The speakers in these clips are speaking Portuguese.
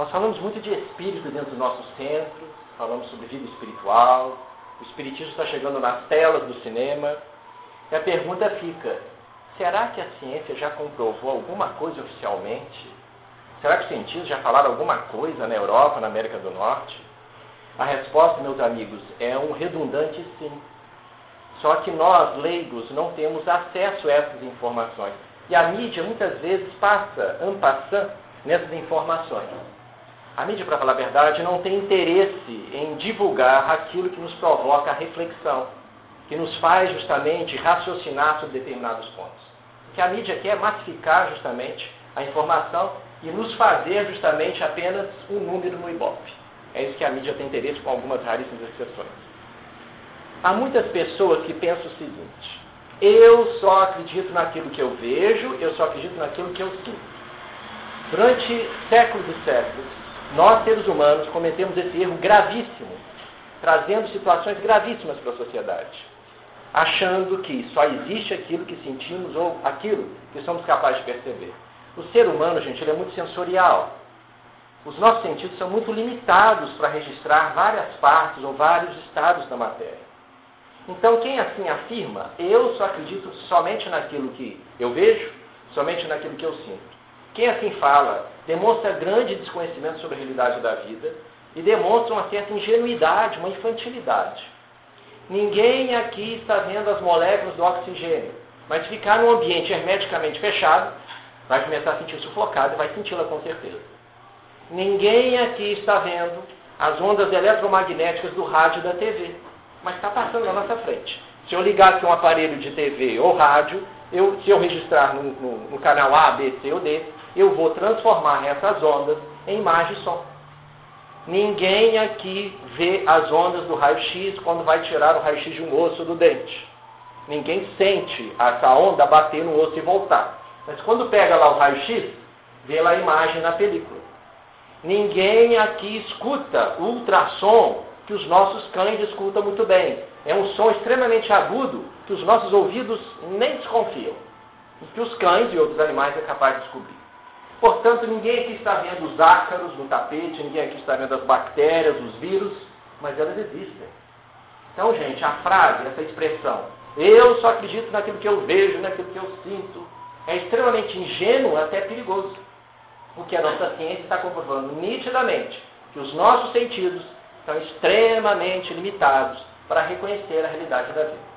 Nós falamos muito de espírito dentro do nosso centro, falamos sobre vida espiritual, o espiritismo está chegando nas telas do cinema. E a pergunta fica: será que a ciência já comprovou alguma coisa oficialmente? Será que os cientistas já falaram alguma coisa na Europa, na América do Norte? A resposta, meus amigos, é um redundante sim. Só que nós, leigos, não temos acesso a essas informações. E a mídia muitas vezes passa, ampassando, nessas informações. A mídia, para falar a verdade, não tem interesse em divulgar aquilo que nos provoca a reflexão, que nos faz justamente raciocinar sobre determinados pontos. O que a mídia quer é massificar justamente a informação e nos fazer justamente apenas um número no Ibope. É isso que a mídia tem interesse com algumas raríssimas exceções. Há muitas pessoas que pensam o seguinte: eu só acredito naquilo que eu vejo, eu só acredito naquilo que eu sinto. Durante séculos e séculos, nós seres humanos cometemos esse erro gravíssimo, trazendo situações gravíssimas para a sociedade, achando que só existe aquilo que sentimos ou aquilo que somos capazes de perceber. O ser humano, gente, ele é muito sensorial. Os nossos sentidos são muito limitados para registrar várias partes ou vários estados da matéria. Então, quem assim afirma, eu só acredito somente naquilo que eu vejo, somente naquilo que eu sinto. Quem assim fala, demonstra grande desconhecimento sobre a realidade da vida e demonstra uma certa ingenuidade, uma infantilidade. Ninguém aqui está vendo as moléculas do oxigênio, mas ficar num ambiente hermeticamente fechado, vai começar a sentir sufocado e vai senti-la com certeza. Ninguém aqui está vendo as ondas eletromagnéticas do rádio da TV mas está passando na nossa frente. Se eu aqui um aparelho de TV ou rádio, eu, se eu registrar no, no, no, canal A, B, C ou D, eu vou transformar essas ondas em imagem e som. Ninguém aqui vê as ondas do raio-x quando vai tirar o raio-x de um osso do dente. Ninguém sente essa onda bater no osso e voltar. Mas quando pega lá o raio-x, vê lá a imagem na película. Ninguém aqui escuta o ultrassom que os nossos cães escutam muito bem. É um som extremamente agudo que os nossos ouvidos nem desconfiam. E que os cães e outros animais é capaz de descobrir. Portanto, ninguém aqui está vendo os ácaros no tapete, ninguém aqui está vendo as bactérias, os vírus, mas elas existem. Então, gente, a frase, essa expressão, eu só acredito naquilo que eu vejo, naquilo que eu sinto, é extremamente ingênuo, até perigoso. Porque a nossa ciência está comprovando nitidamente que os nossos sentidos são extremamente limitados para reconhecer a realidade da vida.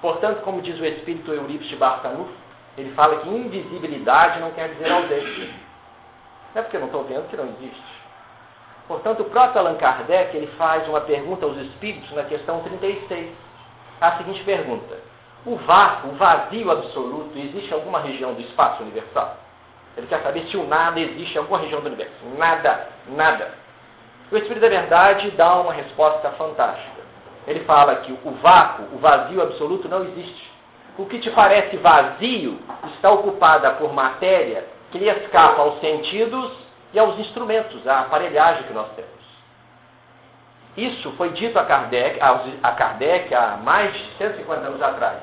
Portanto, como diz o espírito Eurípides de Barçanufo, ele fala que invisibilidade não quer dizer ausência. Não é porque eu não estou vendo que não existe. Portanto, o próprio Allan Kardec ele faz uma pergunta aos espíritos na questão 36. A seguinte pergunta: O vácuo, o vazio absoluto, existe em alguma região do espaço universal? Ele quer saber se o nada existe em alguma região do universo. Nada, nada. O Espírito da Verdade dá uma resposta fantástica. Ele fala que o vácuo, o vazio absoluto não existe. O que te parece vazio está ocupada por matéria que lhe escapa aos sentidos e aos instrumentos, à aparelhagem que nós temos. Isso foi dito a Kardec, a Kardec há mais de 150 anos atrás.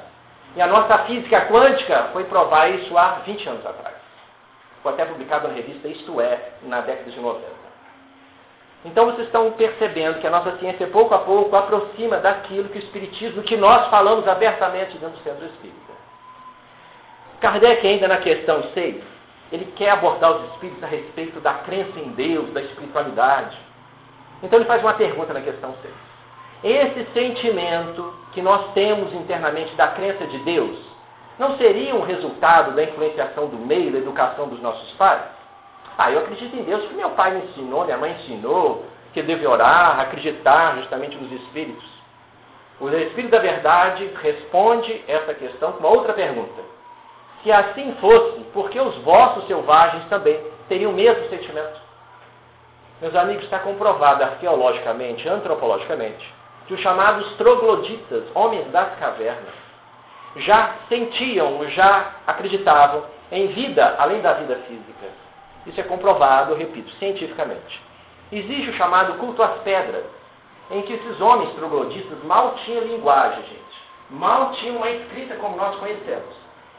E a nossa física quântica foi provar isso há 20 anos atrás. Foi até publicado na revista Isto É, na década de 90. Então vocês estão percebendo que a nossa ciência pouco a pouco aproxima daquilo que o Espiritismo, que nós falamos abertamente dentro do Centro Espírita. Kardec, ainda na questão 6, ele quer abordar os espíritos a respeito da crença em Deus, da espiritualidade. Então ele faz uma pergunta na questão 6. Esse sentimento que nós temos internamente da crença de Deus não seria um resultado da influenciação do meio, da educação dos nossos pais? Ah, eu acredito em Deus que meu pai me ensinou, minha mãe ensinou, que eu devo orar, acreditar justamente nos Espíritos. O Espírito da Verdade responde essa questão com uma outra pergunta. Se assim fosse, por que os vossos selvagens também teriam o mesmo sentimento? Meus amigos, está comprovado arqueologicamente, antropologicamente, que os chamados trogloditas, homens das cavernas, já sentiam, já acreditavam em vida além da vida física. Isso é comprovado, eu repito, cientificamente. Existe o chamado culto às pedras, em que esses homens trogloditas mal tinham linguagem, gente. Mal tinham uma escrita como nós conhecemos.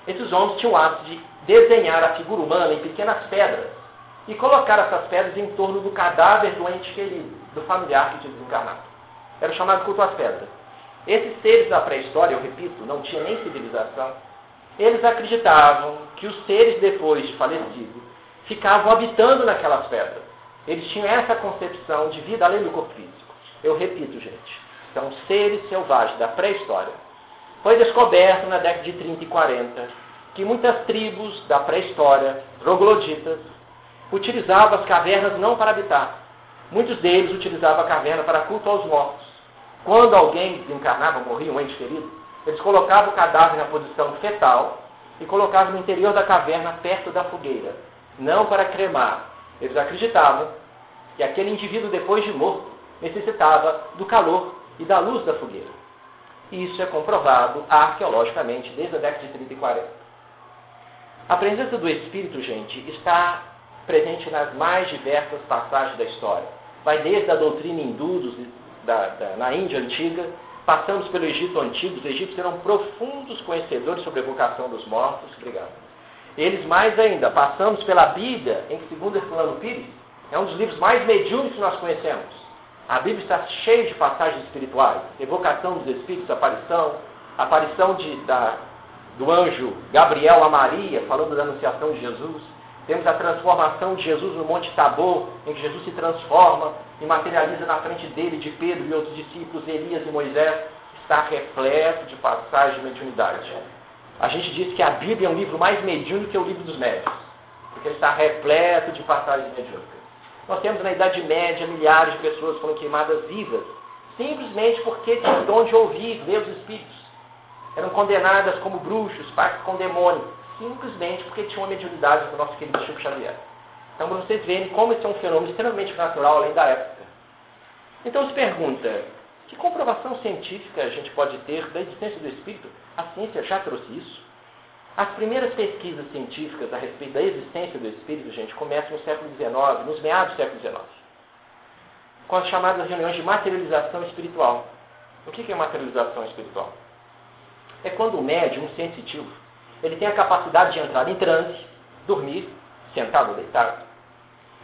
Esses homens tinham o hábito de desenhar a figura humana em pequenas pedras e colocaram essas pedras em torno do cadáver do ente querido, do familiar que tinha desencarnado. Era o chamado culto às pedras. Esses seres da pré-história, eu repito, não tinha nem civilização, eles acreditavam que os seres depois de falecidos ficavam habitando naquelas pedras. Eles tinham essa concepção de vida além do corpo físico. Eu repito, gente, são seres selvagens da pré-história. Foi descoberto na década de 30 e 40 que muitas tribos da pré-história, trogloditas, utilizavam as cavernas não para habitar. Muitos deles utilizavam a caverna para culto aos mortos. Quando alguém desencarnava, morria, um ente querido, eles colocavam o cadáver na posição fetal e colocavam no interior da caverna perto da fogueira, não para cremar. Eles acreditavam que aquele indivíduo, depois de morto, necessitava do calor e da luz da fogueira. Isso é comprovado arqueologicamente desde a década de 30 e 40. A presença do Espírito, gente, está presente nas mais diversas passagens da história. Vai desde a doutrina hindu da, da, na Índia antiga, passamos pelo Egito antigo. Os egípcios eram profundos conhecedores sobre a evocação dos mortos. Obrigado. Eles mais ainda, passamos pela Bíblia, em que, segundo Herculano Pires, é um dos livros mais mediúnicos que nós conhecemos. A Bíblia está cheia de passagens espirituais, evocação dos Espíritos, aparição, aparição de, da, do anjo Gabriel a Maria, falando da anunciação de Jesus. Temos a transformação de Jesus no Monte Tabor, em que Jesus se transforma e materializa na frente dele, de Pedro e outros discípulos, Elias e Moisés. Está repleto de passagens de mediunidade. A gente diz que a Bíblia é um livro mais mediúnico que o livro dos médios, porque ele está repleto de passagens mediúnicas. Nós temos na Idade Média milhares de pessoas foram queimadas vivas, simplesmente porque tinham dom de ouvir, os espíritos. Eram condenadas como bruxos, pactos com demônio, simplesmente porque tinham a mediunidade do nosso querido Chico Xavier. Então, para vocês verem como isso é um fenômeno extremamente natural além da época. Então, se pergunta, que comprovação científica a gente pode ter da existência do espírito? A ciência já trouxe isso? As primeiras pesquisas científicas a respeito da existência do espírito, gente, começam no século XIX, nos meados do século XIX, com as chamadas reuniões de materialização espiritual. O que é materialização espiritual? É quando o médium, um sensitivo, ele tem a capacidade de entrar em transe, dormir, sentado ou deitado,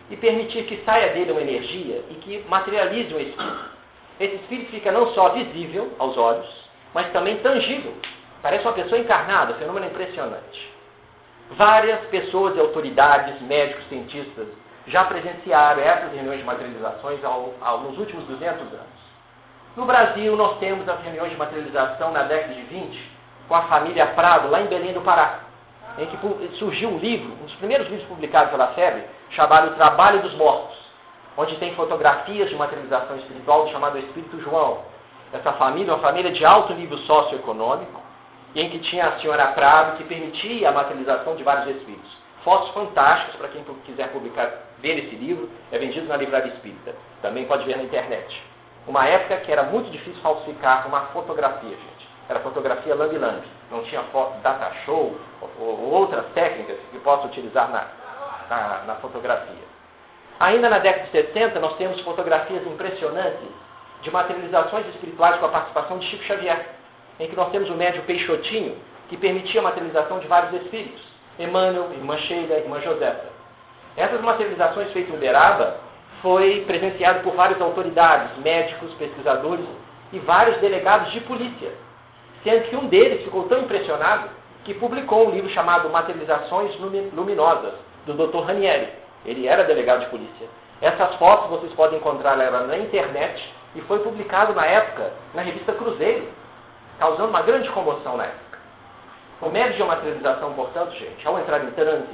e permitir que saia dele uma energia e que materialize um espírito. Esse espírito fica não só visível aos olhos, mas também tangível Parece uma pessoa encarnada, fenômeno impressionante. Várias pessoas e autoridades, médicos, cientistas, já presenciaram essas reuniões de materializações ao, ao, nos últimos 200 anos. No Brasil, nós temos as reuniões de materialização na década de 20, com a família Prado, lá em Belém do Pará, em que surgiu um livro, um dos primeiros livros publicados pela FEB, chamado O Trabalho dos Mortos, onde tem fotografias de materialização espiritual do chamado Espírito João. Essa família é uma família de alto nível socioeconômico, e em que tinha a senhora Prado, que permitia a materialização de vários espíritos. Fotos fantásticas para quem quiser publicar, ver esse livro, é vendido na livraria espírita. Também pode ver na internet. Uma época que era muito difícil falsificar uma fotografia, gente. Era fotografia lang. Não tinha foto data show ou, outras técnicas que possa utilizar na, na, na fotografia. Ainda na década de 70, nós temos fotografias impressionantes de materializações espirituais com a participação de Chico Xavier em que nós temos o médio Peixotinho, que permitia a materialização de vários espíritos. Emmanuel, Irmã Sheila, Irmã Josefa. Essas materializações feitas em Uberaba foi presenciado por várias autoridades, médicos, pesquisadores e vários delegados de polícia. Sendo que um deles ficou tão impressionado que publicou um livro chamado Materializações Luminosas, do Dr. Ranieri. Ele era delegado de polícia. Essas fotos vocês podem encontrar na internet e foi publicado na época na revista Cruzeiro, causando uma grande comoção na época. O médio de materialização, portanto, gente, ao entrar em transe,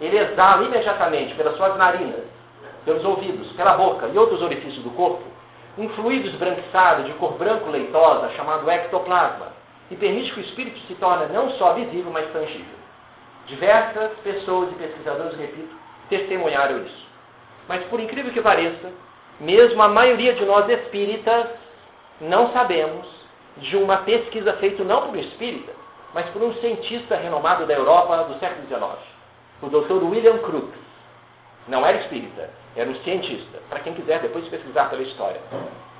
ele exala imediatamente pelas suas narinas, pelos ouvidos, pela boca e outros orifícios do corpo, um fluido esbranquiçado de cor branco leitosa chamado ectoplasma, e permite que o espírito se torne não só visível, mas tangível. Diversas pessoas e pesquisadores, repito, testemunharam isso. Mas por incrível que pareça, mesmo a maioria de nós espíritas não sabemos de uma pesquisa feita não por um espírita, mas por um cientista renomado da Europa do século XIX, o Dr. William Crookes. Não era espírita, era um cientista, para quem quiser depois pesquisar pela história.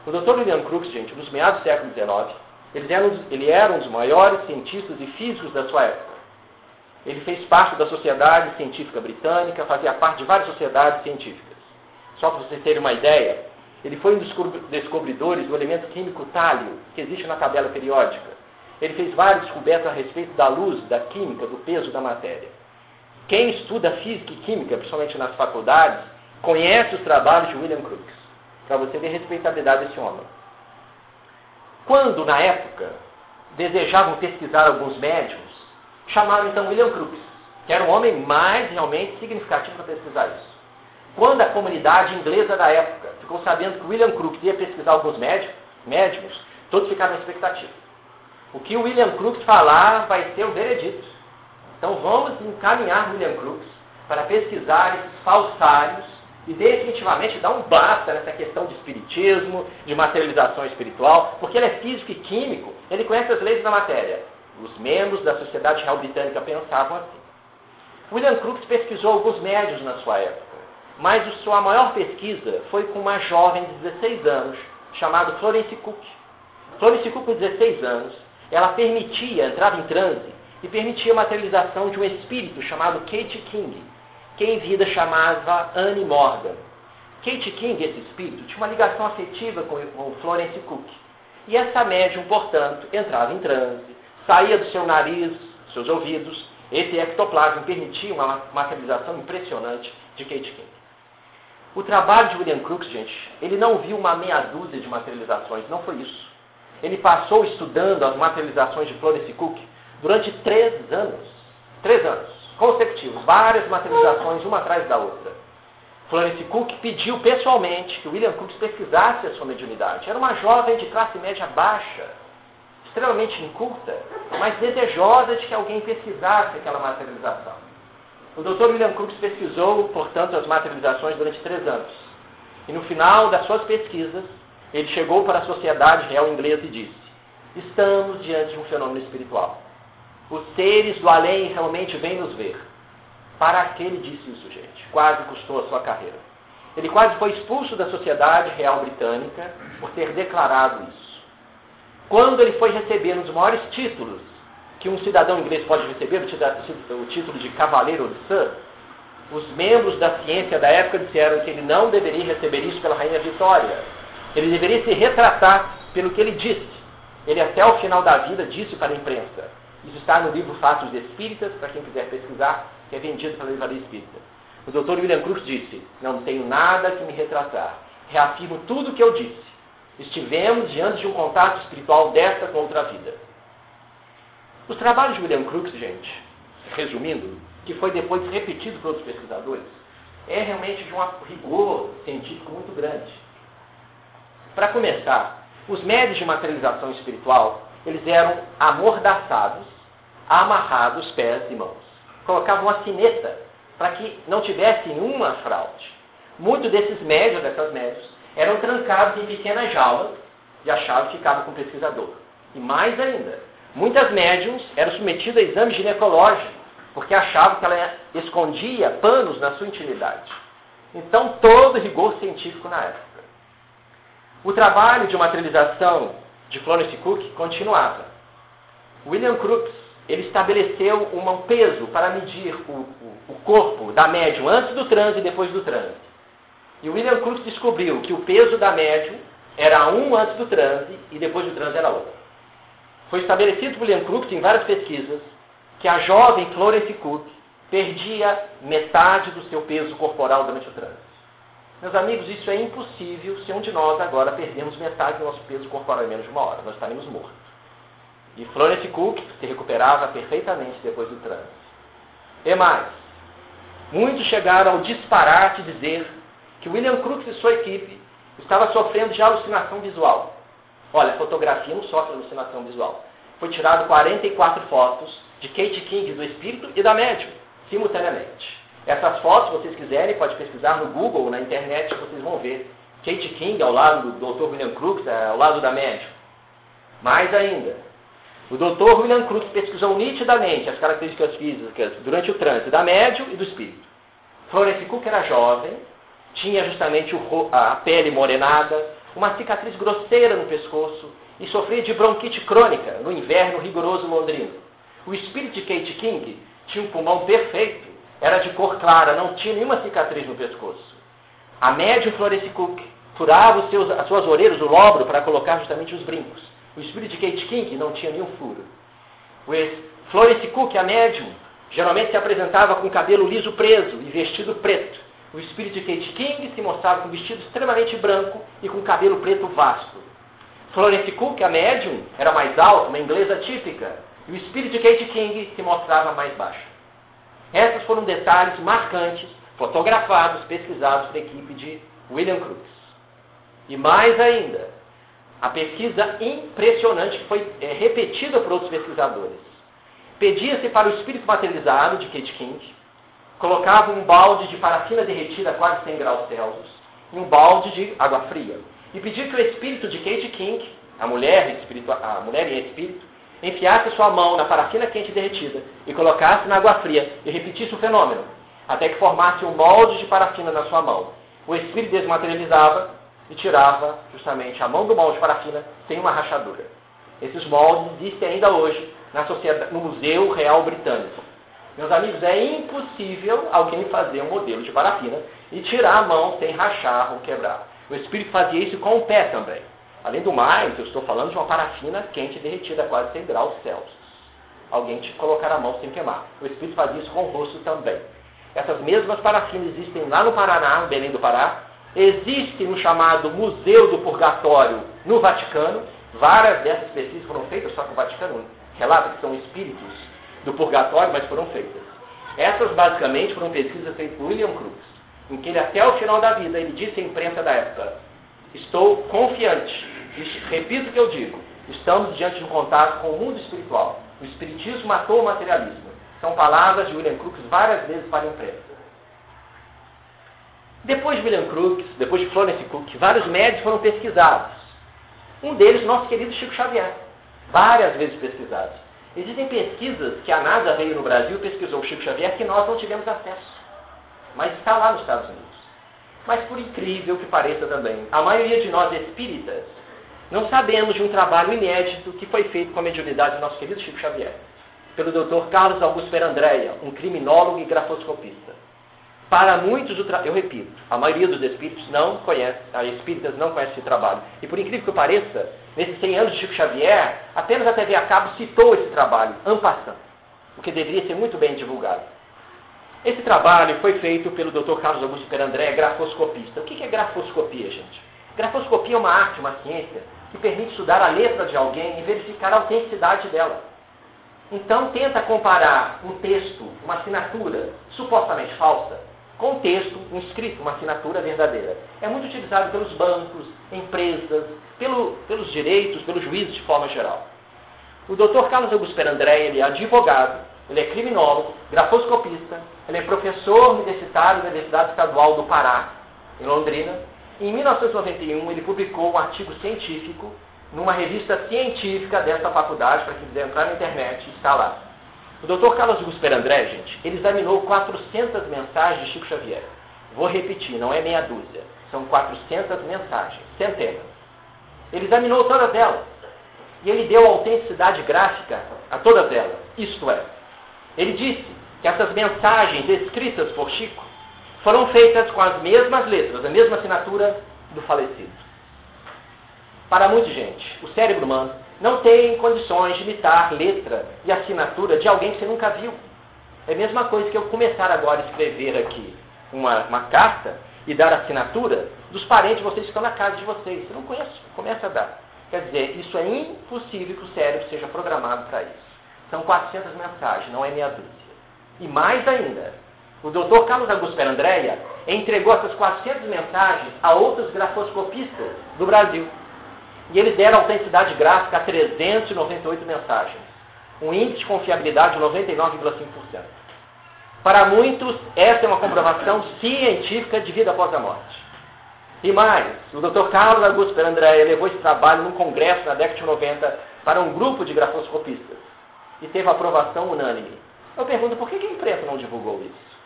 O Dr. William Crookes, gente, nos meados do século XIX, ele era, um, ele era um dos maiores cientistas e físicos da sua época. Ele fez parte da Sociedade Científica Britânica, fazia parte de várias sociedades científicas. Só para vocês terem uma ideia, ele foi um dos descobridores do elemento químico tálio, que existe na tabela periódica. Ele fez várias descobertas a respeito da luz, da química, do peso da matéria. Quem estuda física e química, principalmente nas faculdades, conhece os trabalhos de William Crookes, para você ver a respeitabilidade desse homem. Quando, na época, desejavam pesquisar alguns médiums, chamaram então William Crookes, que era o homem mais realmente significativo para pesquisar isso. Quando a comunidade inglesa da época ficou sabendo que William Crookes ia pesquisar alguns médicos, médicos todos ficaram na expectativa. O que William Crookes falar vai ser o veredito. Então vamos encaminhar William Crookes para pesquisar esses falsários e definitivamente dar um basta nessa questão de espiritismo, de materialização espiritual, porque ele é físico e químico, ele conhece as leis da matéria. Os membros da Sociedade Real Britânica pensavam assim. William Crookes pesquisou alguns médios na sua época, mas sua maior pesquisa foi com uma jovem de 16 anos, chamada Florence Cook. Florence Cook, com 16 anos, ela permitia, entrava em transe, e permitia a materialização de um espírito chamado Kate King, que em vida chamava Anne Morgan. Kate King, esse espírito, tinha uma ligação afetiva com, com Florence Cook. E essa médium, portanto, entrava em transe, saía do seu nariz, seus ouvidos, esse ectoplasma permitia uma materialização impressionante de Kate King. O trabalho de William Crookes, gente, ele não viu uma meia dúzia de materializações, não foi isso. Ele passou estudando as materializações de Florence Cook durante três anos. Três anos consecutivos, várias materializações, uma atrás da outra. Florence Cook pediu pessoalmente que William Crookes pesquisasse a sua mediunidade. Era uma jovem de classe média baixa, extremamente inculta, mas desejosa de que alguém pesquisasse aquela materialização. O Dr. William Crookes pesquisou, portanto, as materializações durante três anos. E no final das suas pesquisas, ele chegou para a Sociedade Real Inglesa e disse: Estamos diante de um fenômeno espiritual. Os seres do além realmente vêm nos ver. Para aquele disse isso, gente. Quase custou a sua carreira. Ele quase foi expulso da Sociedade Real Britânica por ter declarado isso. Quando ele foi receber um dos maiores títulos que um cidadão inglês pode receber, o título de Cavaleiro de Sir, os membros da ciência da época disseram que ele não deveria receber isso pela Rainha Vitória. Ele deveria se retratar pelo que ele disse. Ele até o final da vida disse para a imprensa. Isso está no livro Fatos Espíritas, para quem quiser pesquisar, que é vendido pela Livraria Espírita. O Dr. William Cruz disse: Não tenho nada que me retratar. Reafirmo tudo o que eu disse. Estivemos diante de um contato espiritual desta com outra vida. Os trabalhos de William Crookes, gente, resumindo, que foi depois repetido por outros pesquisadores, é realmente de um rigor científico muito grande. Para começar, os médios de materialização espiritual, eles eram amordaçados, amarrados pés e mãos. Colocavam uma sineta para que não tivesse nenhuma fraude. Muitos desses médios, dessas médios, eram trancados em pequenas jaulas e a chave ficava com o pesquisador. E mais ainda, muitas médiums eram submetidas a exame ginecológico, porque achavam que ela escondia panos na sua intimidade. Então, todo rigor científico na época. O trabalho de materialização de Florence Cook continuava. William Crookes ele estabeleceu um peso para medir o, o, o corpo da médium antes do transe e depois do transe. E William Crookes descobriu que o peso da médium era um antes do transe e depois do transe era outro. Foi estabelecido por William Crookes em várias pesquisas que a jovem Florence Cook perdia metade do seu peso corporal durante o transe. Meus amigos, isso é impossível se um de nós agora perdermos metade do nosso peso corporal em menos de uma hora. Nós estaremos mortos. E Florence Cook se recuperava perfeitamente depois do trânsito. E mais, muitos chegaram ao disparate dizer que William Crookes e sua equipe estava sofrendo de alucinação visual. Olha, fotografia não sofre alucinação visual. Foi tirado 44 fotos de Kate King, do espírito e da médium, simultaneamente. Essas fotos, se vocês quiserem, pode pesquisar no Google ou na internet, vocês vão ver. Kate King ao lado do Dr. William Crookes, é, ao lado da médium. Mais ainda, o Dr. William Crookes pesquisou nitidamente as características físicas durante o trânsito da médium e do espírito. Florence Cook era jovem, tinha justamente a pele morenada, uma cicatriz grosseira no pescoço e sofria de bronquite crônica no inverno rigoroso londrino. O espírito de Kate King tinha um pulmão perfeito, era de cor clara, não tinha nenhuma cicatriz no pescoço. A médium Florence Cook furava seus, as suas orelhas, o lóbulo, para colocar justamente os brincos. O espírito de Kate King não tinha nenhum furo. O Florence Cook, a médium, geralmente se apresentava com cabelo liso preso e vestido preto. O espírito de Kate King se mostrava com vestido extremamente branco e com cabelo preto vasto. Florence Cook, a médium, era mais alta, uma inglesa típica, e o espírito de Kate King se mostrava mais baixo. Esses foram detalhes marcantes, fotografados, pesquisados pela equipe de William Crookes. E mais ainda, a pesquisa impressionante que foi é, repetida por outros pesquisadores. Pedia-se para o espírito materializado de Kate King, colocava um balde de parafina derretida a quase 100 graus Celsius e um balde de água fria. E pedia que o espírito de Kate King, a mulher, a mulher em espírito, enfiasse sua mão na parafina quente derretida e colocasse na água fria e repetisse o fenômeno, até que formasse um molde de parafina na sua mão. O espírito desmaterializava e tirava justamente a mão do molde de parafina sem uma rachadura. Esses moldes existem ainda hoje na sociedade, no Museu Real Britânico. Meus amigos, é impossível alguém fazer um modelo de parafina e tirar a mão sem rachar ou quebrar. O espírito fazia isso com o pé também. Além do mais, eu estou falando de uma parafina quente derretida a quase 100 graus Celsius. Alguém te colocar a mão sem queimar. O espírito fazia isso com o rosto também. Essas mesmas parafinas existem lá no Paraná, no Belém do Pará. Existe no chamado Museu do Purgatório, no Vaticano. Várias dessas pesquisas foram feitas, só que o Vaticano relata que são espíritos do purgatório, mas foram feitas. Essas, basicamente, foram pesquisas feitas por William Crookes, em que ele, até o final da vida, ele disse à imprensa da época, estou confiante, repito o que eu digo, estamos diante de um contato com o mundo espiritual. O espiritismo matou o materialismo. São palavras de William Crookes várias vezes para a imprensa. Depois de William Crookes, depois de Florence Cook, vários médicos foram pesquisados. Um deles, nosso querido Chico Xavier. Várias vezes pesquisados. Existem pesquisas que a NASA veio no Brasil, pesquisou o Chico Xavier, que nós não tivemos acesso. Mas está lá nos Estados Unidos. Mas por incrível que pareça também, a maioria de nós espíritas não sabemos de um trabalho inédito que foi feito com a mediunidade do nosso querido Chico Xavier pelo Dr. Carlos Augusto Perandréia, um criminólogo e grafoscopista. Para muitos, eu repito, a maioria dos espíritos não conhece, a espíritas não conhece esse trabalho. E por incrível que pareça, nesses 100 anos de Chico Xavier, apenas a TV a cabo citou esse trabalho, en passant, o que deveria ser muito bem divulgado. Esse trabalho foi feito pelo Dr. Carlos Augusto Perandré, grafoscopista. O que é grafoscopia, gente? Grafoscopia é uma arte, uma ciência, que permite estudar a letra de alguém e verificar a autenticidade dela. Então, tenta comparar um texto, uma assinatura supostamente falsa, com texto, escrito, uma assinatura verdadeira. É muito utilizado pelos bancos, empresas, pelo, pelos direitos, pelos juízes de forma geral. O Dr. Carlos Augusto Perandré, ele é advogado, ele é criminólogo, grafoscopista, ele é professor universitário da Universidade Estadual do Pará, em Londrina. Em 1991, ele publicou um artigo científico numa revista científica dessa faculdade, para quem quiser entrar na internet, está lá. O Dr. Carlos Augusto Perandré, gente, ele examinou 400 mensagens de Chico Xavier. Vou repetir, não é meia dúzia. São 400 mensagens, centenas. Ele examinou todas elas. E ele deu autenticidade gráfica a todas elas. Isto é, ele disse que essas mensagens escritas por Chico foram feitas com as mesmas letras, a mesma assinatura do falecido. Para muita gente, o cérebro humano não tem condições de imitar letra e assinatura de alguém que você nunca viu. É a mesma coisa que eu começar agora a escrever aqui uma, uma carta e dar assinatura dos parentes de vocês que estão na casa de vocês. Você não conhece, começa a dar. Quer dizer, isso é impossível que o cérebro seja programado para isso. São 400 mensagens, não é meia dúzia. E mais ainda, o Dr. Carlos Augusto Perandréia entregou essas 400 mensagens a outros grafoscopistas do Brasil. E eles deram autenticidade gráfica a 398 mensagens. Um índice de confiabilidade de 99,5%. Para muitos, essa é uma comprovação científica de vida após a morte. E mais, o Dr. Carlos Augusto Perandré levou esse trabalho num congresso na década de 90 para um grupo de grafoscopistas e teve aprovação unânime. Eu pergunto, por que a imprensa não divulgou isso?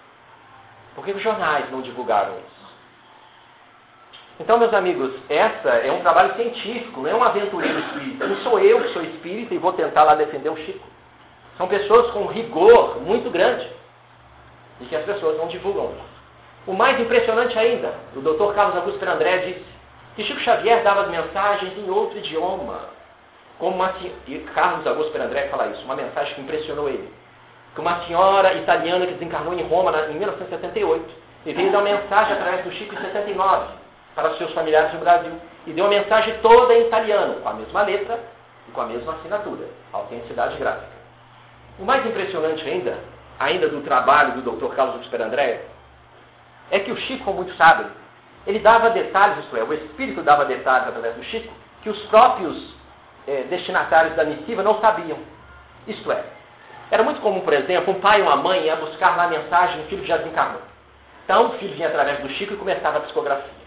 Por que os jornais não divulgaram isso? Então, meus amigos, essa é um trabalho científico, não é um aventureiro espírita. Não sou eu que sou espírita e vou tentar lá defender o Chico. São pessoas com rigor muito grande e que as pessoas não divulgam. O mais impressionante ainda, o Dr. Carlos Augusto Perandré disse que Chico Xavier dava mensagens em outro idioma. Como uma, e Carlos Augusto Perandré fala isso, uma mensagem que impressionou ele. Que uma senhora italiana que desencarnou em Roma em 1978 e veio dar uma mensagem através do Chico em 79 para seus familiares no Brasil. E deu uma mensagem toda em italiano, com a mesma letra e com a mesma assinatura, autenticidade gráfica. O mais impressionante ainda, ainda do trabalho do Dr. Carlos Augusto Perandré, é que o Chico, como muitos sabem, ele dava detalhes, isto é, o Espírito dava detalhes através do Chico, que os próprios eh, destinatários da missiva não sabiam. Isto é, era muito comum, por exemplo, um pai ou uma mãe ia buscar lá a mensagem do filho já desencarnou. Então o filho vinha através do Chico e começava a psicografia.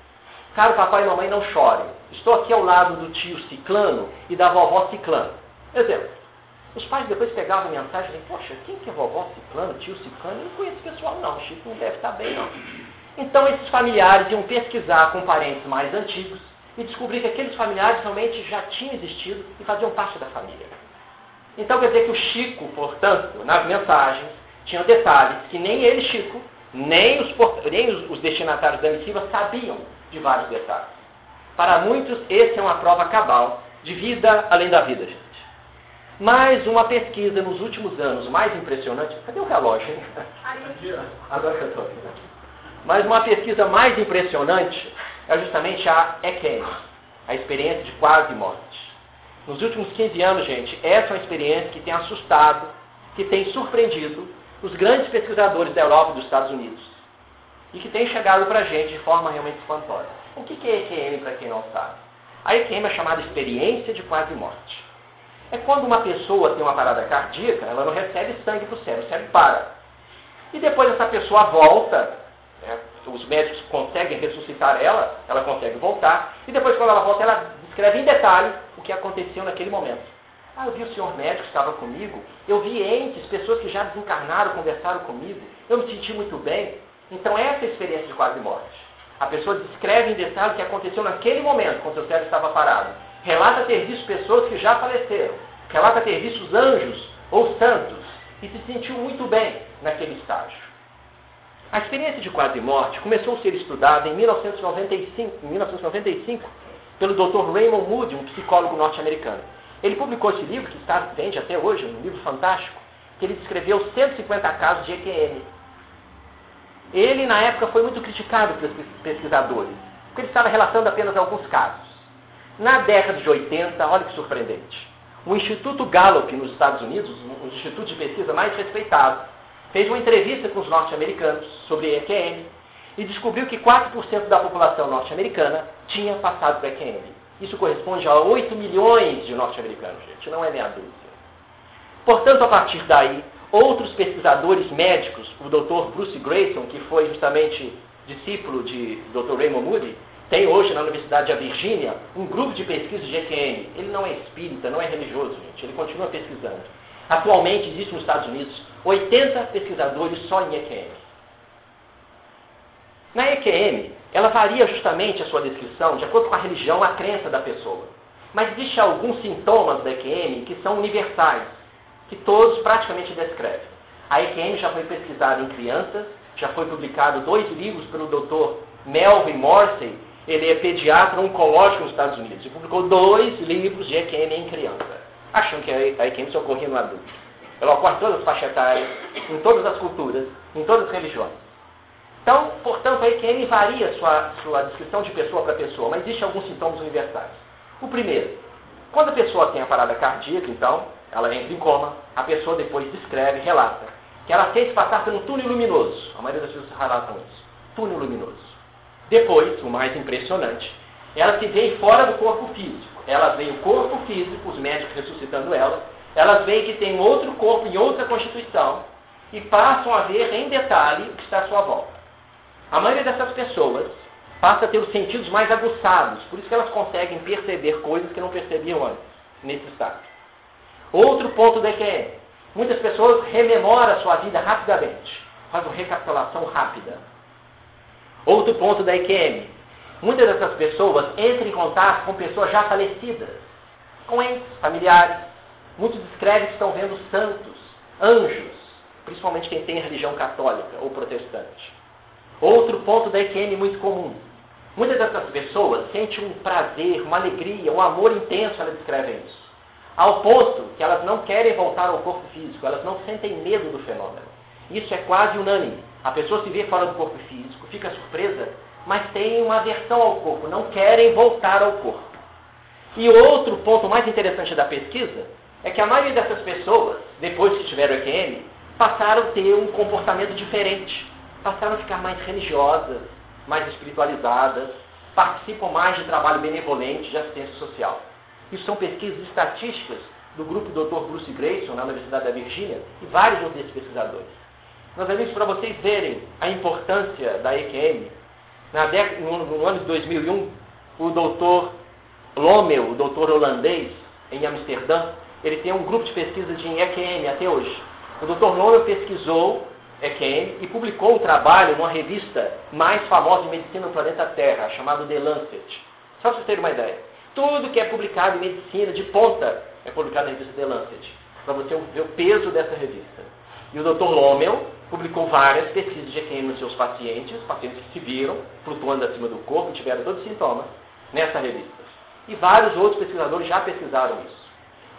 Caro papai e mamãe, não chorem. Estou aqui ao lado do tio Ciclano e da vovó Ciclano. Exemplo. Os pais depois pegavam a mensagem e diziam, poxa, quem que é vovó Ciclano, tio Ciclano? Eu não conheço pessoal não, o Chico não deve estar bem não. Então esses familiares iam pesquisar com parentes mais antigos e descobrir que aqueles familiares realmente já tinham existido e faziam parte da família. Então quer dizer que o Chico, portanto, nas mensagens, tinha detalhes que nem ele, Chico, nem os, nem os destinatários da missiva sabiam de vários detalhes. Para muitos, esse é uma prova cabal de vida além da vida, gente. Mais uma pesquisa nos últimos anos, mais impressionante. Cadê o relógio, hein? Agora que eu estou Mas uma pesquisa mais impressionante é justamente a EQM, a experiência de quase morte. Nos últimos 15 anos, gente, essa é uma experiência que tem assustado, que tem surpreendido os grandes pesquisadores da Europa e dos Estados Unidos. E que tem chegado para a gente de forma realmente espantosa. O que é EQM, para quem não sabe? A EQM é chamada experiência de quase morte. É quando uma pessoa tem uma parada cardíaca, ela não recebe sangue para o cérebro, o cérebro para. E depois essa pessoa volta, né, os médicos conseguem ressuscitar ela, ela consegue voltar, e depois quando ela volta, ela descreve em detalhe o que aconteceu naquele momento. Ah, eu vi o senhor médico estava comigo, eu vi entes, pessoas que já desencarnaram, conversaram comigo, eu me senti muito bem. Então essa é a experiência de quase morte. A pessoa descreve em detalhe o que aconteceu naquele momento, quando seu cérebro estava parado. Relata ter visto pessoas que já faleceram. Relata ter visto os anjos ou santos e se sentiu muito bem naquele estágio. A experiência de quase morte começou a ser estudada em 1995, 1995 pelo Dr. Raymond Moody, um psicólogo norte-americano. Ele publicou esse livro, que está, vende até hoje, um livro fantástico, que ele descreveu 150 casos de EQM. Ele, na época, foi muito criticado pelos pesquisadores, porque ele estava relatando apenas alguns casos. Na década de 80, olha que surpreendente, o Instituto Gallup, nos Estados Unidos, um instituto de pesquisa mais respeitado, fez uma entrevista com os norte-americanos sobre EQM e descobriu que 4% da população norte-americana tinha passado por EQM. Isso corresponde a 8 milhões de norte-americanos, gente, não é meia dúzia. Portanto, a partir daí, outros pesquisadores médicos, o Dr. Bruce Grayson, que foi justamente discípulo de Dr. Raymond Moody, tem hoje na Universidade da Virgínia um grupo de pesquisa de EQM. Ele não é espírita, não é religioso, gente. Ele continua pesquisando. Atualmente existe nos Estados Unidos 80 pesquisadores só em EQM. Na EQM, ela varia justamente a sua descrição de acordo com a religião, a crença da pessoa. Mas existem alguns sintomas da EQM que são universais, que todos praticamente descrevem. A EQM já foi pesquisada em crianças, já foi publicado dois livros pelo Dr. Melvin Morsey, ele é pediatra oncológico nos Estados Unidos, e publicou dois livros de EQM em criança, achando que a EQM só ocorria no adulto. Ela ocorre em todas as faixas etárias, em todas as culturas, em todas as religiões. Então, portanto, a EQM varia sua, sua descrição de pessoa para pessoa, mas existem alguns sintomas universais. O primeiro, quando a pessoa tem a parada cardíaca, então, ela entra em coma, a pessoa depois descreve, relata, que ela fez passar por um túnel luminoso. A maioria das pessoas relatam isso. Túnel luminoso. Depois, o mais impressionante, ela se vê fora do corpo físico. Ela vê o corpo físico, os médicos ressuscitando ela, elas veem que tem outro corpo em outra constituição e passam a ver em detalhe o que está à sua volta. A maioria dessas pessoas passa a ter os sentidos mais aguçados, por isso que elas conseguem perceber coisas que não percebiam antes, nesse estado. Outro ponto da EQM. Muitas pessoas rememoram a sua vida rapidamente, fazem uma recapitulação rápida. Outro ponto da EQM. Muitas dessas pessoas entram em contato com pessoas já falecidas, com entes, familiares. Muitos descrevem que estão vendo santos, anjos, principalmente quem tem religião católica ou protestante. Outro ponto da EQM muito comum. Muitas dessas pessoas sentem um prazer, uma alegria, um amor intenso, elas descrevem isso. Ao ponto que elas não querem voltar ao corpo físico, elas não sentem medo do fenômeno. Isso é quase unânime. A pessoa se vê fora do corpo físico, fica surpresa, mas tem uma aversão ao corpo, não querem voltar ao corpo. E outro ponto mais interessante da pesquisa é que a maioria dessas pessoas, depois que tiveram EQM, passaram a ter um comportamento diferente, passaram a ficar mais religiosas, mais espiritualizadas, participam mais de trabalho benevolente de assistência social. Isso são pesquisas estatísticas do grupo Dr. Bruce Grayson, na Universidade da Virgínia, e vários outros pesquisadores. Meus amigos, para vocês verem a importância da EQM, década, no, no ano de 2001, o doutor Lommel, o doutor holandês, em Amsterdã, ele tem um grupo de pesquisa de EQM até hoje. O doutor Lommel pesquisou EQM e publicou um trabalho numa revista mais famosa de medicina no planeta Terra, chamada The Lancet. Só para vocês terem uma ideia. Tudo que é publicado em medicina de ponta é publicado na revista The Lancet, para você ver o peso dessa revista. E o Dr. Lommel publicou várias pesquisas de EQM nos seus pacientes, pacientes que se viram flutuando acima do corpo e tiveram todos os sintomas, nessa revista. E vários outros pesquisadores já pesquisaram isso.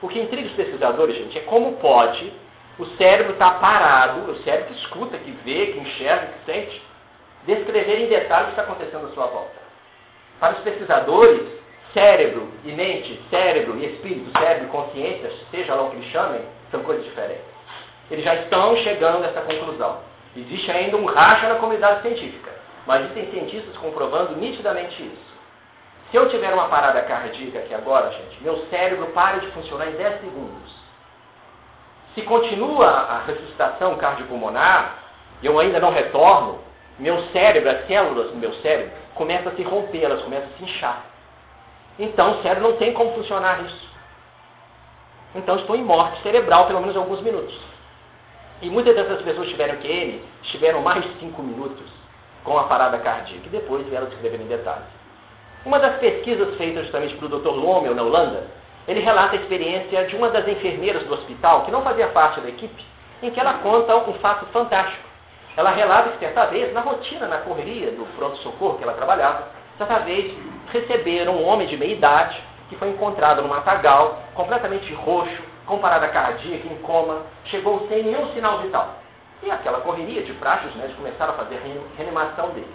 O que intriga os pesquisadores, gente, é como pode o cérebro estar tá parado, o cérebro que escuta, que vê, que enxerga, que sente, descrever em detalhes o que está acontecendo à sua volta. Para os pesquisadores, cérebro e mente, cérebro e espírito, cérebro e consciência, seja lá o que eles chamem, são coisas diferentes. Eles já estão chegando a essa conclusão. Existe ainda um racha na comunidade científica, mas existem cientistas comprovando nitidamente isso. Se eu tiver uma parada cardíaca aqui agora, gente, meu cérebro para de funcionar em 10 segundos. Se continua a ressuscitação cardiopulmonar, eu ainda não retorno, meu cérebro, as células do meu cérebro, começam a se romper, elas começam a se inchar. Então o cérebro não tem como funcionar isso. Então estou em morte cerebral pelo menos alguns minutos. E muitas dessas pessoas tiveram que ele estiveram mais de cinco minutos com a parada cardíaca e depois vieram descrever em detalhes. Uma das pesquisas feitas justamente pelo Dr. Lommel na Holanda ele relata a experiência de uma das enfermeiras do hospital, que não fazia parte da equipe, em que ela conta um fato fantástico. Ela relata que certa vez, na rotina, na correria do pronto-socorro que ela trabalhava, certa vez receberam um homem de meia idade que foi encontrado no matagal, completamente roxo, com parada cardíaca, em coma, chegou sem nenhum sinal vital. E aquela correria de praxe, os médicos começaram a fazer reanimação dele.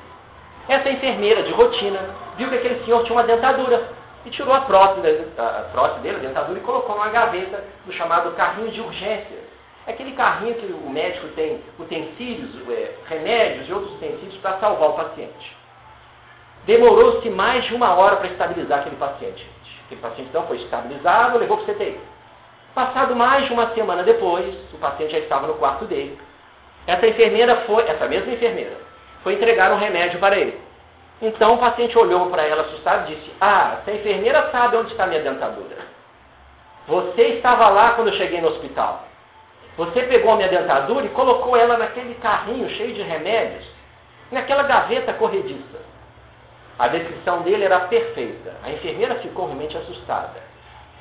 Essa enfermeira de rotina viu que aquele senhor tinha uma dentadura e tirou a prótese, a prótese dele, a dentadura, e colocou numa gaveta do chamado carrinho de urgências. É aquele carrinho que o médico tem utensílios, é, remédios e outros utensílios para salvar o paciente. Demorou-se mais de uma hora para estabilizar aquele paciente. Aquele paciente então foi estabilizado, levou para o CTI. Passado mais de uma semana depois, o paciente já estava no quarto dele. Essa enfermeira foi, essa mesma enfermeira, foi entregar um remédio para ele. Então o paciente olhou para ela assustado e disse: Ah, essa enfermeira sabe onde está minha dentadura. Você estava lá quando eu cheguei no hospital. Você pegou minha dentadura e colocou ela naquele carrinho cheio de remédios, naquela gaveta corrediça. A descrição dele era perfeita. A enfermeira ficou realmente assustada.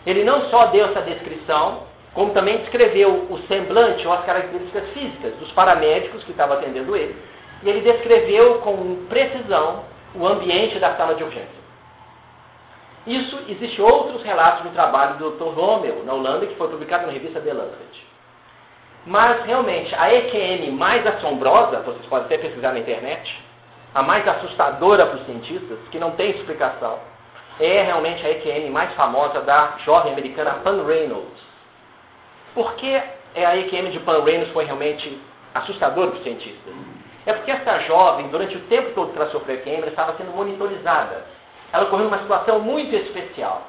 Ele não só deu essa descrição, como também descreveu o semblante ou as características físicas dos paramédicos que estavam atendendo ele. E ele descreveu com precisão o ambiente da sala de urgência. Isso, existe outros relatos do trabalho do Dr. Rommel, na Holanda, que foi publicado na revista The Lancet. Mas, realmente, a EQM mais assombrosa, vocês podem até pesquisar na internet, a mais assustadora para os cientistas, que não tem explicação, é realmente a EQM mais famosa da jovem americana Pan Reynolds. Por que a EQM de Pan Reynolds foi realmente assustadora para os cientistas? É porque essa jovem, durante o tempo todo que ela sofreu queimbra, estava sendo monitorizada. Ela ocorreu uma situação muito especial.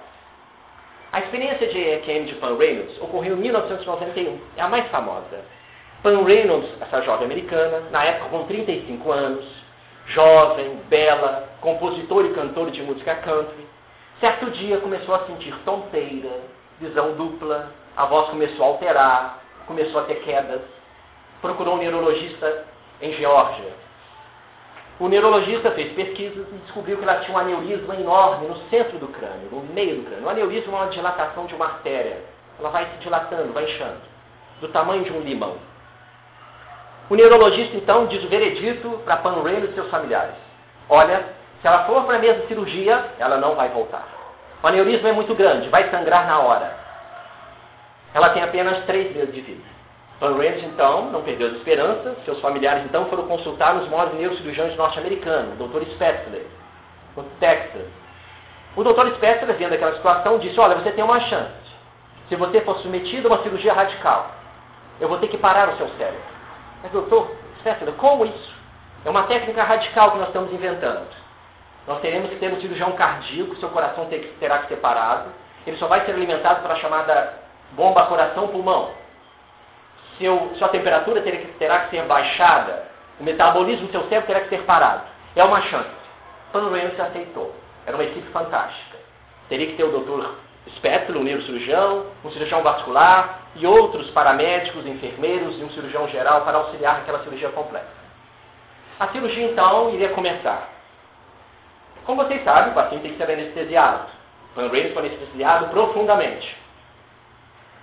A experiência de EQM de Pan Reynolds ocorreu em 1991, é a mais famosa. Pan Reynolds, essa jovem americana, na época com 35 anos, jovem, bela, compositor e cantor de música country, certo dia começou a sentir tonteira, visão dupla, a voz começou a alterar, começou a ter quedas, procurou um neurologista em Geórgia. O neurologista fez pesquisas e descobriu que ela tinha um aneurisma enorme no centro do crânio, no meio do crânio. O aneurisma é uma dilatação de uma artéria. Ela vai se dilatando, vai inchando. do tamanho de um limão. O neurologista, então, diz o veredito para Pan Reynolds e seus familiares. Olha, se ela for para a mesa de cirurgia, ela não vai voltar. O aneurisma é muito grande, vai sangrar na hora. Ela tem apenas três meses de vida. Van Reynolds, então, não perdeu as esperanças. Seus familiares, então, foram consultar os maiores neurocirurgiões norte-americanos, o Dr. Spetzler, no Texas. O Dr. Spetzler, vendo aquela situação, disse, olha, você tem uma chance. Se você for submetido a uma cirurgia radical, eu vou ter que parar o seu cérebro. Mas, doutor Spetzler, como isso? É uma técnica radical que nós estamos inventando. Nós teremos que ter um cirurgião cardíaco, seu coração terá que ser parado. Ele só vai ser alimentado pela chamada bomba coração-pulmão sua temperatura terá que, terá que ser baixada, o metabolismo do seu cérebro terá que ser parado. É uma chance. Pan Reynolds aceitou. Era uma equipe fantástica. Teria que ter o Dr. Spetzel, um neurocirurgião, um cirurgião vascular e outros paramédicos, enfermeiros e um cirurgião geral para auxiliar naquela cirurgia complexa. A cirurgia, então, iria começar. Como vocês sabem, o paciente tem que ser anestesiado. Pan Reynolds foi anestesiado profundamente.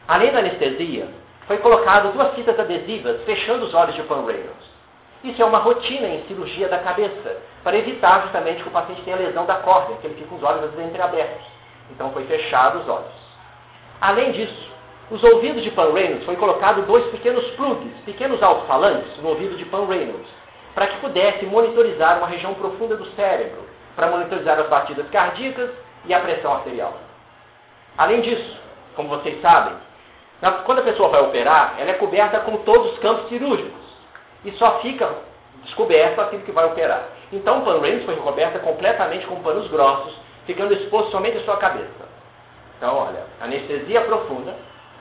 Além da anestesia, foi colocado duas fitas adesivas fechando os olhos de Pan Reynolds. Isso é uma rotina em cirurgia da cabeça, para evitar justamente que o paciente tenha lesão da córnea, que ele fica com os olhos às vezes entreabertos. Então foi fechado os olhos. Além disso, os ouvidos de Pan Reynolds foi colocado dois pequenos plugs, pequenos alto-falantes no ouvido de Pan Reynolds, para que pudesse monitorizar uma região profunda do cérebro, para monitorizar as batidas cardíacas e a pressão arterial. Além disso, como vocês sabem, quando a pessoa vai operar, ela é coberta com todos os campos cirúrgicos. E só fica descoberto aquilo que vai operar. Então, o pano Reynolds foi recoberta completamente com panos grossos, ficando exposto somente a sua cabeça. Então, olha, anestesia profunda,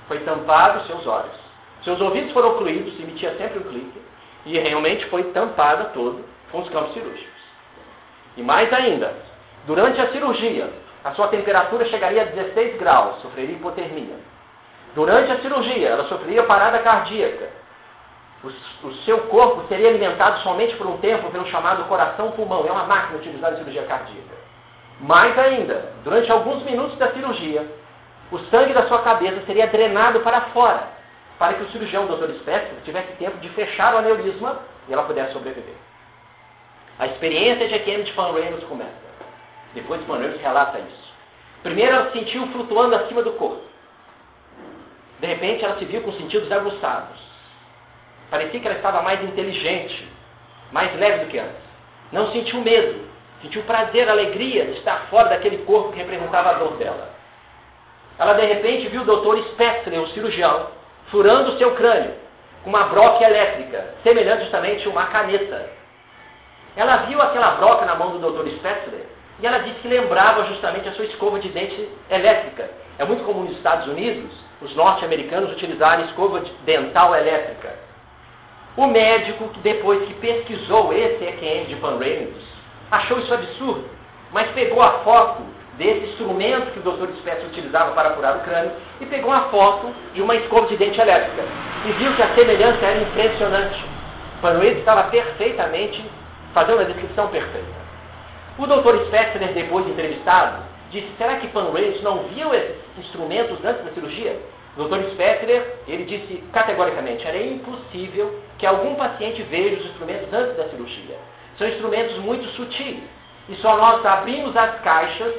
foi tampado os seus olhos. Seus ouvidos foram ocluídos, emitia sempre um clique, e realmente foi tampada todo com os campos cirúrgicos. E mais ainda, durante a cirurgia, a sua temperatura chegaria a 16 graus, sofreria hipotermia. Durante a cirurgia, ela sofreria parada cardíaca. O, o, seu corpo seria alimentado somente por um tempo pelo chamado coração-pulmão. É uma máquina utilizada em cirurgia cardíaca. Mais ainda, durante alguns minutos da cirurgia, o sangue da sua cabeça seria drenado para fora, para que o cirurgião, Dr. Spector, tivesse tempo de fechar o aneurisma e ela pudesse sobreviver. A experiência de Kennedy Van Reynolds começa. Depois Van Reynolds relata isso. Primeiro ela se sentiu flutuando acima do corpo. De repente ela se viu com sentidos aguçados. Parecia que ela estava mais inteligente, mais leve do que antes. Não sentiu medo, sentiu prazer, alegria de estar fora daquele corpo que representava a dor dela. Ela de repente viu o doutor Spectre, o cirurgião, furando o seu crânio com uma broca elétrica, semelhante justamente a uma caneta. Ela viu aquela broca na mão do doutor Spectre e ela disse que lembrava justamente a sua escova de dente elétrica. É muito comum nos Estados Unidos os norte-americanos utilizarem escova dental elétrica. O médico, depois que pesquisou esse EQM de Van Reynolds, achou isso absurdo, mas pegou a foto desse instrumento que o Dr. Spetz utilizava para curar o crânio e pegou uma foto de uma escova de dente elétrica e viu que a semelhança era impressionante. Reynolds estava perfeitamente fazendo a descrição perfeita. O Dr. Spetzler, depois entrevistado, disse, será que Reynolds não viu esses instrumentos antes da cirurgia? O Dr. Spetzler, ele disse categoricamente, era impossível que algum paciente veja os instrumentos antes da cirurgia. São instrumentos muito sutis. E só nós abrimos as caixas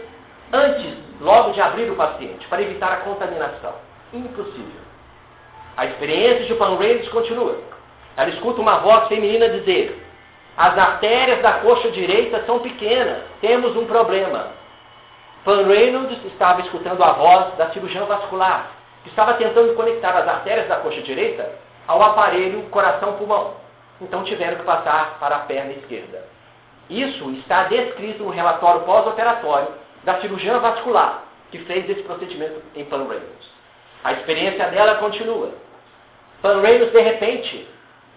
antes, logo de abrir o paciente, para evitar a contaminação. Impossível. A experiência de Reynolds continua. Ela escuta uma voz feminina dizer, as artérias da coxa direita são pequenas, temos um problema. Van Reynolds estava escutando a voz da cirurgiã vascular, que estava tentando conectar as artérias da coxa direita ao aparelho coração-pulmão. Então tiveram que passar para a perna esquerda. Isso está descrito no relatório pós-operatório da cirurgiã vascular, que fez esse procedimento em Van Reynolds. A experiência dela continua. Van Reynolds, de repente,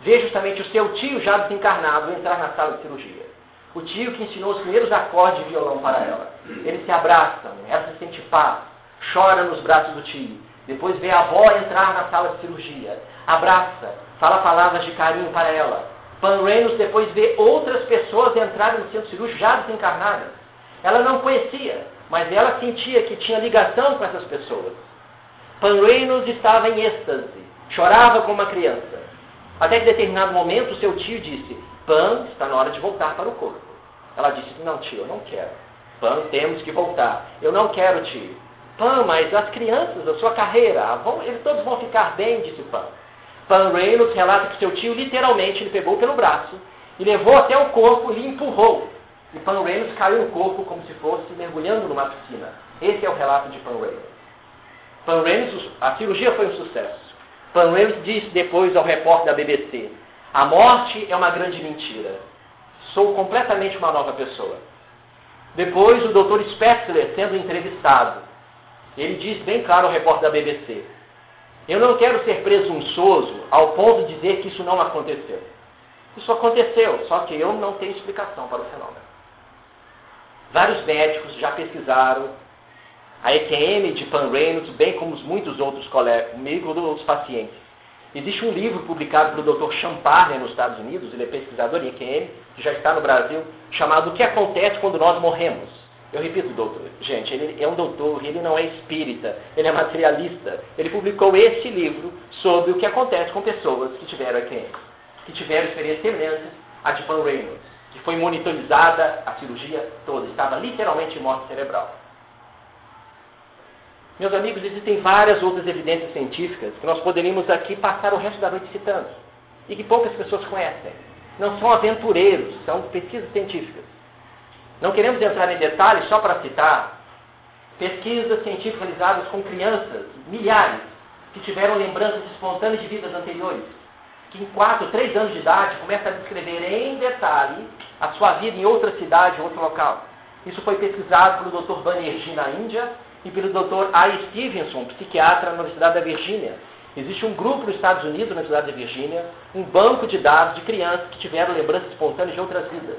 vê justamente o seu tio já desencarnado entrar na sala de cirurgia o tio que ensinou os primeiros acordes de violão para ela. Eles se abraçam, ela se sente paz, chora nos braços do tio. Depois vê a avó entrar na sala de cirurgia, abraça, fala palavras de carinho para ela. Pan Reynolds depois vê outras pessoas entrarem no centro cirúrgico já desencarnadas. Ela não conhecia, mas ela sentia que tinha ligação com essas pessoas. Pan Reynolds estava em êxtase Chorava como uma criança. Até que em determinado momento, seu tio disse: Pan, está na hora de voltar para o corpo. Ela disse: Não, tio, eu não quero. Pan, temos que voltar. Eu não quero, tio. Pan, mas as crianças, a sua carreira, vão, eles todos vão ficar bem, disse Pan. Pan Reynolds relata que seu tio literalmente lhe pegou pelo braço e levou até o corpo e lhe empurrou. E Pan Reynolds caiu no corpo como se fosse mergulhando numa piscina. Esse é o relato de Pan Reynolds. Pan Reynolds, a cirurgia foi um sucesso. Pan Reynolds disse depois ao repórter da BBC: A morte é uma grande mentira. Sou completamente uma nova pessoa. Depois, o Dr. Spetzler sendo entrevistado, ele diz bem claro ao repórter da BBC: Eu não quero ser presunçoso ao ponto de dizer que isso não aconteceu. Isso aconteceu, só que eu não tenho explicação para o fenômeno. Vários médicos já pesquisaram a EQM de Pan Reynolds, bem como muitos outros colegas, outros pacientes. Existe um livro publicado pelo Dr. Champagne nos Estados Unidos, ele é pesquisador em EQM, que já está no Brasil, chamado O que acontece quando nós morremos? Eu repito, doutor, gente, ele é um doutor, ele não é espírita, ele é materialista. Ele publicou esse livro sobre o que acontece com pessoas que tiveram EQM, que tiveram experiências semelhantes à de Pan Reynolds que foi monitorizada a cirurgia toda, estava literalmente em morte cerebral. Meus amigos, existem várias outras evidências científicas que nós poderíamos aqui passar o resto da noite citando e que poucas pessoas conhecem. Não são aventureiros, são pesquisas científicas. Não queremos entrar em detalhes só para citar pesquisas científicas realizadas com crianças, milhares, que tiveram lembranças espontâneas de vidas anteriores que em 4, 3 anos de idade começa a descrever em detalhe a sua vida em outra cidade, outro local. Isso foi pesquisado pelo Dr. Banerjee na Índia e pelo Dr. I. Stevenson, psiquiatra na Universidade da Virgínia. Existe um grupo nos Estados Unidos, na Universidade da Virgínia, um banco de dados de crianças que tiveram lembranças espontâneas de outras vidas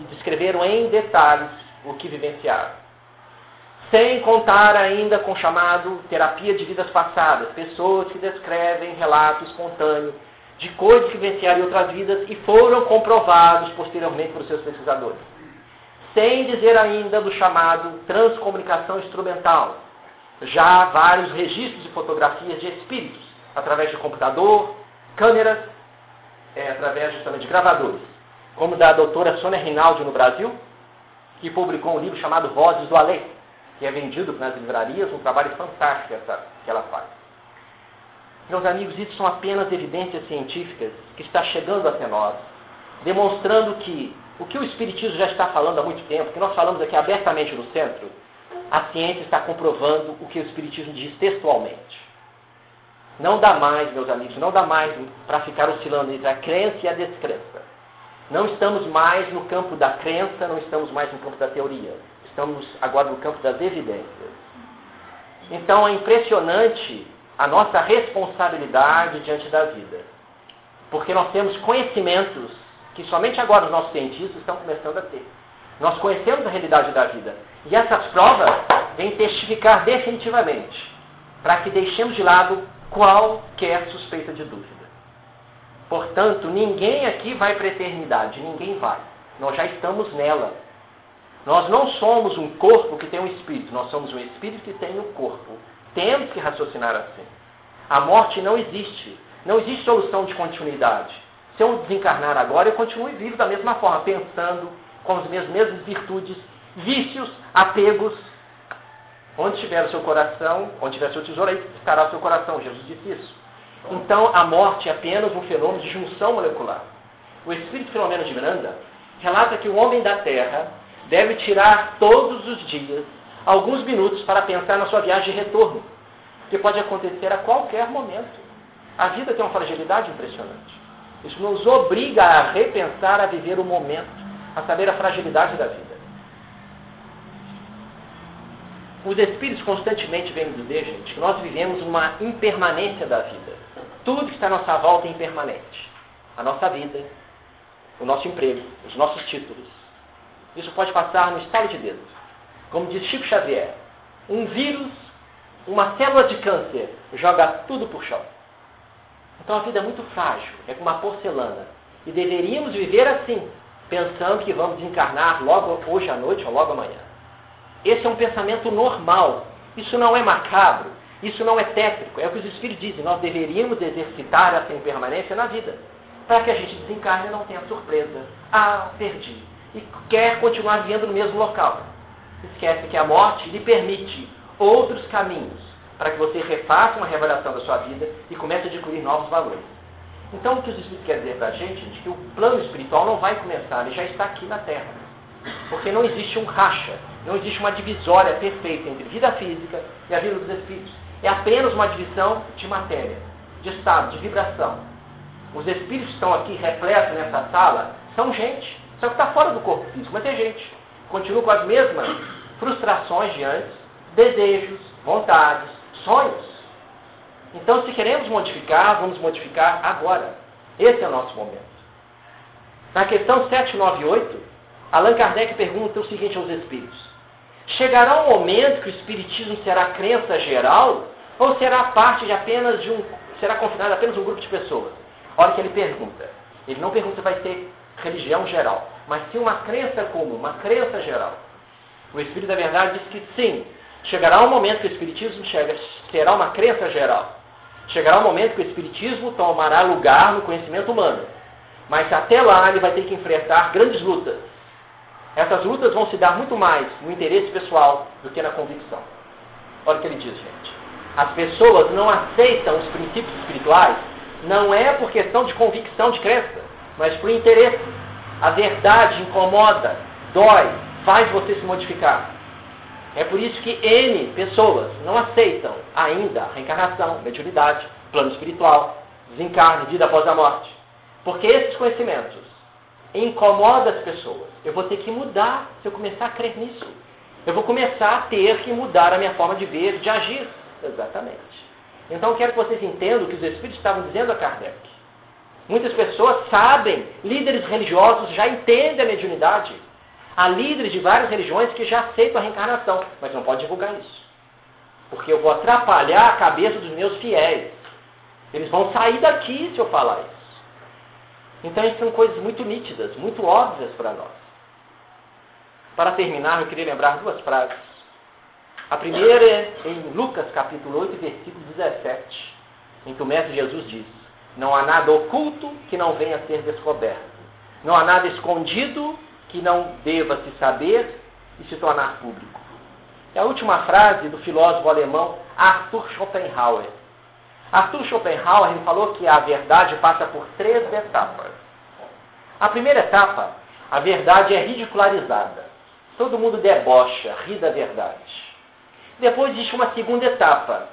e descreveram em detalhes o que vivenciaram. Sem contar ainda com o chamado terapia de vidas passadas, pessoas que descrevem relato espontâneo de coisas que vivenciaram em outras vidas e foram comprovados posteriormente por seus pesquisadores. Sem dizer ainda do chamado transcomunicação instrumental. Já há vários registros de fotografias de espíritos, através de computador, câmeras, é, através justamente de gravadores, como da doutora Sônia Rinaldi no Brasil, que publicou um livro chamado Vozes do Além, que é vendido nas livrarias, um trabalho fantástico essa, que ela faz. Meus amigos, isso são apenas evidências científicas que está chegando até nós, demonstrando que o que o Espiritismo já está falando há muito tempo, que nós falamos aqui abertamente no centro, a ciência está comprovando o que o Espiritismo diz textualmente. Não dá mais, meus amigos, não dá mais para ficar oscilando entre a crença e a descrença. Não estamos mais no campo da crença, não estamos mais no campo da teoria. Estamos agora no campo das evidências. Então é impressionante a nossa responsabilidade diante da vida. Porque nós temos conhecimentos que somente agora os nossos cientistas estão começando a ter. Nós conhecemos a realidade da vida. E essas provas vêm testificar definitivamente para que deixemos de lado qualquer suspeita de dúvida. Portanto, ninguém aqui vai para a eternidade, ninguém vai. Nós já estamos nela. Nós não somos um corpo que tem um espírito, nós somos um espírito que tem um corpo. Temos que raciocinar assim. A morte não existe. Não existe solução de continuidade. Se eu desencarnar agora, eu continuo vivo da mesma forma, pensando com as minhas mesmas virtudes, vícios, apegos. Onde estiver o seu coração, onde estiver o seu tesouro, aí estará o seu coração. Jesus disse isso. Então, a morte é apenas um fenômeno de junção molecular. O Espírito Filomeno de Miranda relata que o homem da Terra deve tirar todos os dias alguns minutos para pensar na sua viagem de retorno, que pode acontecer a qualquer momento. A vida tem uma fragilidade impressionante. Isso nos obriga a repensar, a viver o momento, a saber a fragilidade da vida. Os Espíritos constantemente vêm dizer, gente, que nós vivemos uma impermanência da vida. Tudo que está à nossa volta é impermanente. A nossa vida, o nosso emprego, os nossos títulos. Isso pode passar no estalo de dedos. Como diz Chico Xavier, um vírus, uma célula de câncer, joga tudo por chão. Então a vida é muito frágil, é como uma porcelana. E deveríamos viver assim, pensando que vamos desencarnar logo hoje à noite ou logo amanhã. Esse é um pensamento normal. Isso não é macabro. Isso não é tétrico, é o que os Espíritos dizem. Nós deveríamos exercitar essa impermanência na vida, para que a gente desencarne e não tenha surpresa. Ah, perdi. E quer continuar vivendo no mesmo local. Esquece que a morte lhe permite outros caminhos para que você refaça uma revelação da sua vida e comece a adquirir novos valores. Então, o que os Espíritos querem dizer para a gente, gente, que o plano espiritual não vai começar, ele já está aqui na Terra. Porque não existe um racha, não existe uma divisória perfeita entre vida física e a vida dos Espíritos. É apenas uma divisão de matéria, de estado, de vibração. Os Espíritos que estão aqui repletos nessa sala são gente, só que está fora do corpo físico, mas é gente. Continua com as mesmas frustrações de antes, desejos, vontades, sonhos. Então, se queremos modificar, vamos modificar agora. Esse é o nosso momento. Na questão 798, Allan Kardec pergunta o seguinte aos espíritos: Chegará um momento que o espiritismo será crença geral ou será parte de apenas de um será confinado a apenas um grupo de pessoas? Olha que ele pergunta. Ele não pergunta se vai ser religião geral, mas sim uma crença comum, uma crença geral. O Espírito da Verdade diz que sim, chegará um momento que o Espiritismo chega, será uma crença geral. Chegará um momento que o Espiritismo tomará lugar no conhecimento humano. Mas até lá ele vai ter que enfrentar grandes lutas. Essas lutas vão se dar muito mais no interesse pessoal do que na convicção. Olha o que ele diz, gente. As pessoas não aceitam os princípios espirituais não é por questão de convicção, de crença, mas por interesse. A verdade incomoda, dói, faz você se modificar. É por isso que N pessoas não aceitam ainda reencarnação, mediunidade, plano espiritual, desencarne, vida após a morte. Porque esses conhecimentos incomodam as pessoas. Eu vou ter que mudar se eu começar a crer nisso. Eu vou começar a ter que mudar a minha forma de ver, de agir. Exatamente. Então quero que vocês entendam o que os Espíritos estavam dizendo a Kardec. Muitas pessoas sabem, líderes religiosos já entendem a mediunidade. Há líderes de várias religiões que já aceitam a reencarnação, mas não pode divulgar isso. Porque eu vou atrapalhar a cabeça dos meus fiéis. Eles vão sair daqui se eu falar isso. Então, isso são coisas muito nítidas, muito óbvias para nós. Para terminar, eu queria lembrar duas frases. A primeira é em Lucas capítulo 8, versículo 17, em que o Mestre Jesus diz: Não há nada oculto que não venha a ser descoberto. Não há nada escondido que não deva se saber e se tornar público. É a última frase do filósofo alemão Arthur Schopenhauer. Arthur Schopenhauer falou que a verdade passa por três etapas. A primeira etapa, a verdade é ridicularizada. Todo mundo debocha, ri da verdade. Depois existe uma segunda etapa.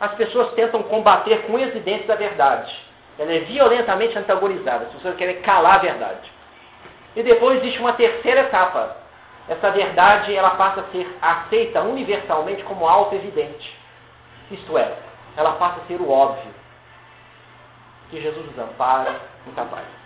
As pessoas tentam combater com e dentes a verdade. Ela é violentamente antagonizada. As pessoas querem calar a verdade. E depois existe uma terceira etapa. Essa verdade ela passa a ser aceita universalmente como auto-evidente. Isto é, ela passa a ser o óbvio. Que Jesus nos ampara, muita paz.